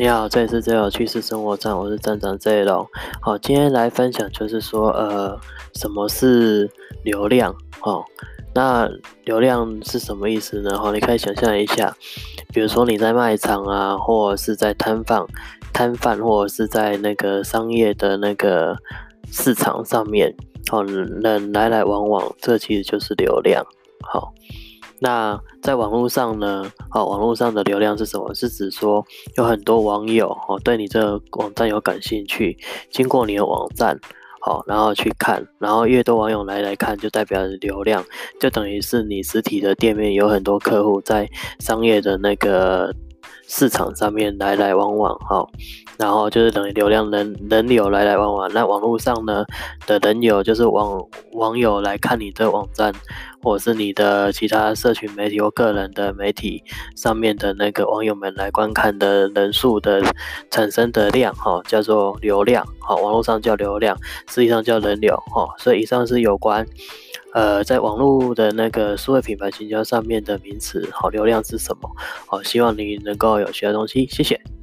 你好，这里是最有趣事生活站，我是站长 J 龙。好，今天来分享就是说，呃，什么是流量？哦，那流量是什么意思呢？哈，你可以想象一下，比如说你在卖场啊，或者是在摊贩、摊贩，或者是在那个商业的那个市场上面，哦，人来来往往，这其实就是流量。好。那在网络上呢？哦，网络上的流量是什么？是指说有很多网友哦对你这个网站有感兴趣，经过你的网站，好，然后去看，然后越多网友来来看，就代表流量，就等于是你实体的店面有很多客户在商业的那个。市场上面来来往往哈，然后就是等于流量人人流来来往往。那网络上呢的人流就是网网友来看你的网站，或是你的其他社群媒体或个人的媒体上面的那个网友们来观看的人数的产生的量哈，叫做流量哈。网络上叫流量，实际上叫人流哈。所以以上是有关。呃，在网络的那个数位品牌行销上面的名词，好流量是什么？好，希望你能够有学到东西，谢谢。